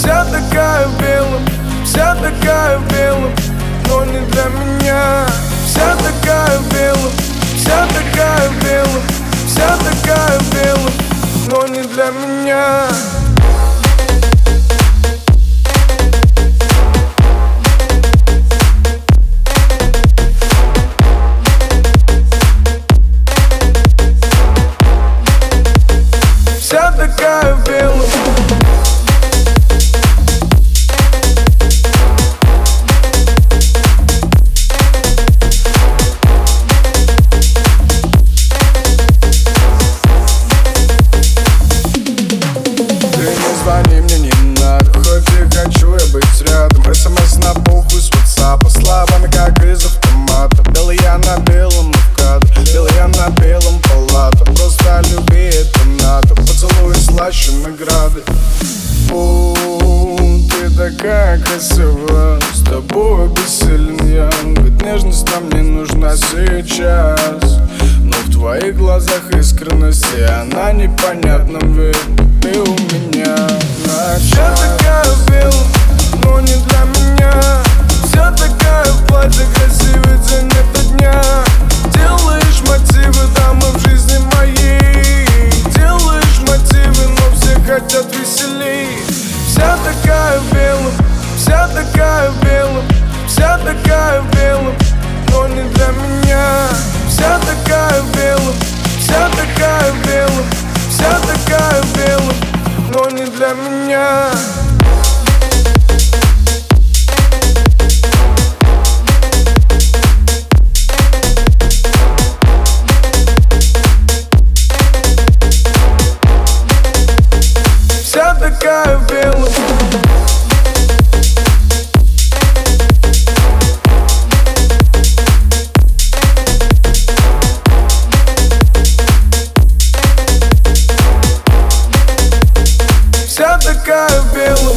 Вся такая белая, вся такая белая Но не для меня. Вся такая белая, вся такая белая Вся такая белая, но не для меня. Вся такая белая Как красивая С тобой бессилен я. Ведь нежность нам не нужна сейчас. Но в твоих глазах искренность И она непонятна, ведь ты у меня. На час. Я такая любил, но не для меня. Вся такая в платье, красивый день это дня. Делаешь мотивы там и в жизни моей Делаешь мотивы, но все хотят веселей. Вся такая в белом, вся такая в белом Вся такая в белом, но не для меня. Вся такая в белом, вся такая в белом Вся такая в белом, но не для меня. Вся такая quero vê-lo